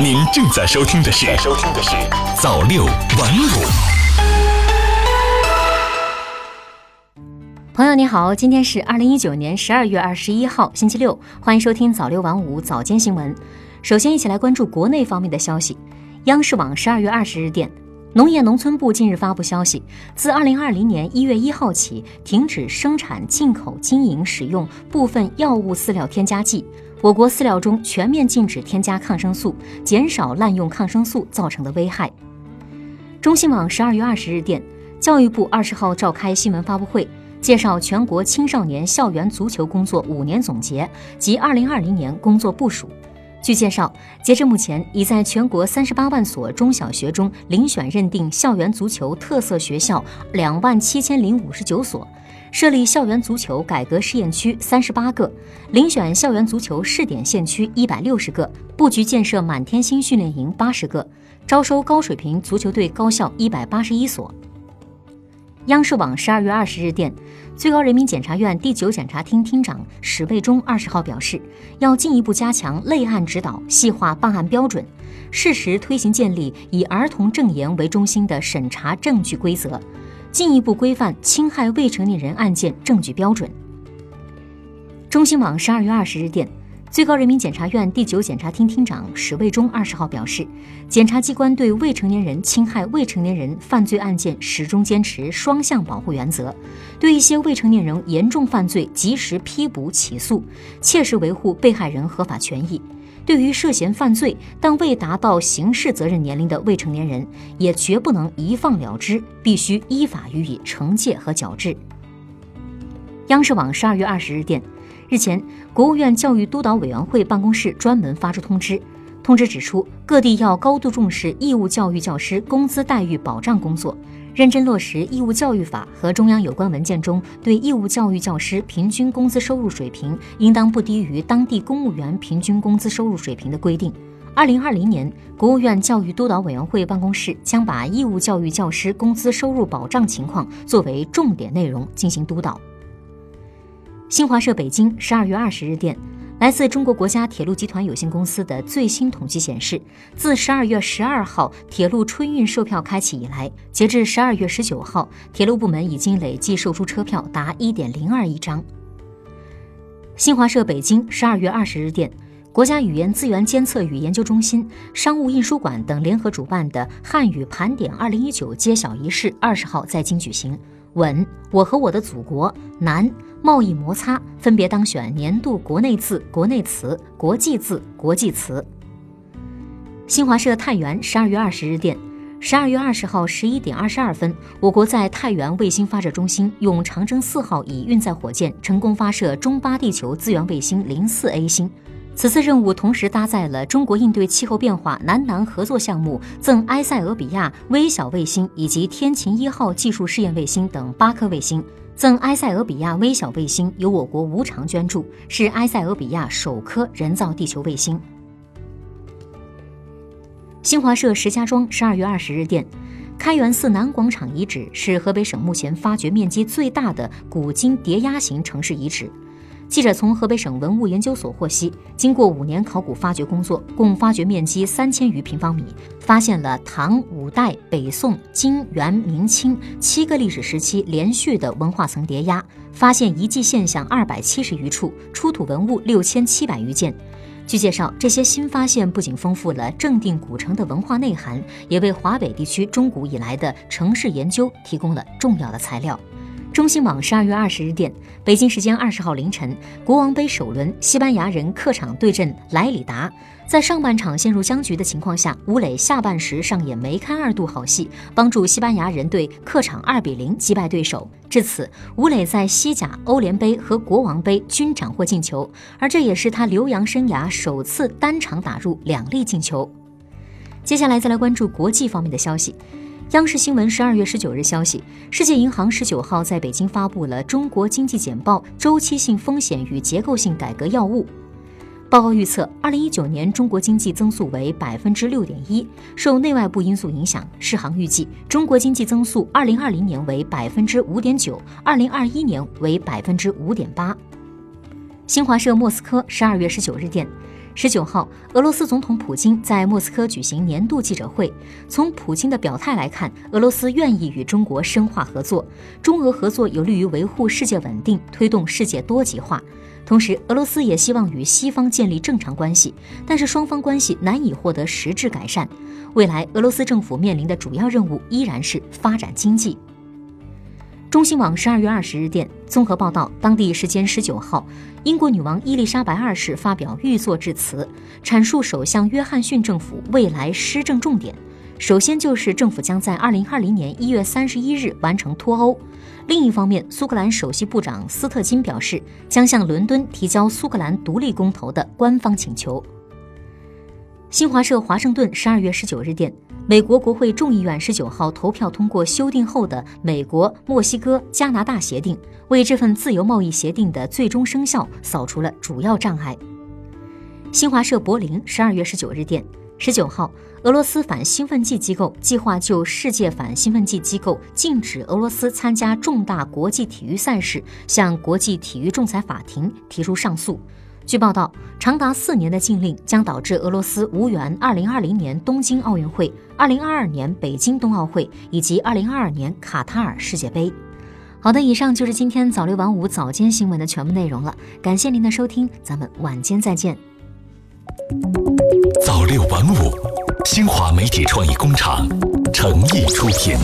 您正在收听的是《收听的是早六晚五》。朋友你好，今天是二零一九年十二月二十一号，星期六，欢迎收听早六晚五早间新闻。首先，一起来关注国内方面的消息。央视网十二月二十日电。农业农村部近日发布消息，自二零二零年一月一号起，停止生产、进口、经营使用部分药物饲料添加剂。我国饲料中全面禁止添加抗生素，减少滥用抗生素造成的危害。中新网十二月二十日电，教育部二十号召开新闻发布会，介绍全国青少年校园足球工作五年总结及二零二零年工作部署。据介绍，截至目前，已在全国三十八万所中小学中遴选认定校园足球特色学校两万七千零五十九所，设立校园足球改革试验区三十八个，遴选校园足球试点县区一百六十个，布局建设满天星训练营八十个，招收高水平足球队高校一百八十一所。央视网十二月二十日电，最高人民检察院第九检察厅厅长史卫忠二十号表示，要进一步加强类案指导，细化办案标准，适时推行建立以儿童证言为中心的审查证据规则，进一步规范侵害未成年人案件证据标准。中新网十二月二十日电。最高人民检察院第九检察厅厅长史卫忠二十号表示，检察机关对未成年人侵害未成年人犯罪案件始终坚持双向保护原则，对一些未成年人严重犯罪及时批捕起诉，切实维护被害人合法权益。对于涉嫌犯罪但未达到刑事责任年龄的未成年人，也绝不能一放了之，必须依法予以惩戒和矫治。央视网十二月二十日电。日前，国务院教育督导委员会办公室专门发出通知，通知指出，各地要高度重视义务教育教师工资待遇保障工作，认真落实《义务教育法》和中央有关文件中对义务教育教师平均工资收入水平应当不低于当地公务员平均工资收入水平的规定。二零二零年，国务院教育督导委员会办公室将把义务教育教师工资收入保障情况作为重点内容进行督导。新华社北京十二月二十日电，来自中国国家铁路集团有限公司的最新统计显示，自十二月十二号铁路春运售票开启以来，截至十二月十九号，铁路部门已经累计售出车票达一点零二亿张。新华社北京十二月二十日电，国家语言资源监测与研究中心、商务印书馆等联合主办的汉语盘点二零一九揭晓仪式二十号在京举行。稳，我和我的祖国，难，贸易摩擦分别当选年度国内字、国内词、国际字、国际词。新华社太原十二月二十日电，十二月二十号十一点二十二分，我国在太原卫星发射中心用长征四号乙运载火箭成功发射中巴地球资源卫星零四 A 星。此次任务同时搭载了中国应对气候变化南南合作项目赠埃塞俄比亚微小卫星以及天琴一号技术试验卫星等八颗卫星。赠埃塞俄比亚微小卫星由我国无偿捐助，是埃塞俄比亚首颗人造地球卫星。新华社石家庄十二月二十日电，开元寺南广场遗址是河北省目前发掘面积最大的古今叠压型城市遗址。记者从河北省文物研究所获悉，经过五年考古发掘工作，共发掘面积三千余平方米，发现了唐、五代、北宋、金、元、明清七个历史时期连续的文化层叠压，发现遗迹现象二百七十余处，出土文物六千七百余件。据介绍，这些新发现不仅丰富了正定古城的文化内涵，也为华北地区中古以来的城市研究提供了重要的材料。中新网十二月二十日电，北京时间二十号凌晨，国王杯首轮，西班牙人客场对阵莱里达。在上半场陷入僵局的情况下，吴磊下半时上演梅开二度好戏，帮助西班牙人队客场二比零击败对手。至此，吴磊在西甲、欧联杯和国王杯均斩获进球，而这也是他留洋生涯首次单场打入两粒进球。接下来再来关注国际方面的消息。央视新闻十二月十九日消息，世界银行十九号在北京发布了《中国经济简报：周期性风险与结构性改革要务》。报告预测，二零一九年中国经济增速为百分之六点一，受内外部因素影响，世行预计中国经济增速二零二零年为百分之五点九，二零二一年为百分之五点八。新华社莫斯科十二月十九日电。十九号，俄罗斯总统普京在莫斯科举行年度记者会。从普京的表态来看，俄罗斯愿意与中国深化合作，中俄合作有利于维护世界稳定，推动世界多极化。同时，俄罗斯也希望与西方建立正常关系，但是双方关系难以获得实质改善。未来，俄罗斯政府面临的主要任务依然是发展经济。中新网十二月二十日电，综合报道，当地时间十九号，英国女王伊丽莎白二世发表御作致辞，阐述首相约翰逊政府未来施政重点。首先就是政府将在二零二零年一月三十一日完成脱欧。另一方面，苏格兰首席部长斯特金表示，将向伦敦提交苏格兰独立公投的官方请求。新华社华盛顿十二月十九日电。美国国会众议院十九号投票通过修订后的美国墨西哥加拿大协定，为这份自由贸易协定的最终生效扫除了主要障碍。新华社柏林十二月十九日电，十九号，俄罗斯反兴奋剂机构计划就世界反兴奋剂机构禁止俄罗斯参加重大国际体育赛事，向国际体育仲裁法庭提出上诉。据报道，长达四年的禁令将导致俄罗斯无缘2020年东京奥运会、2022年北京冬奥会以及2022年卡塔尔世界杯。好的，以上就是今天早六晚五早间新闻的全部内容了。感谢您的收听，咱们晚间再见。早六晚五，新华媒体创意工厂诚意出品。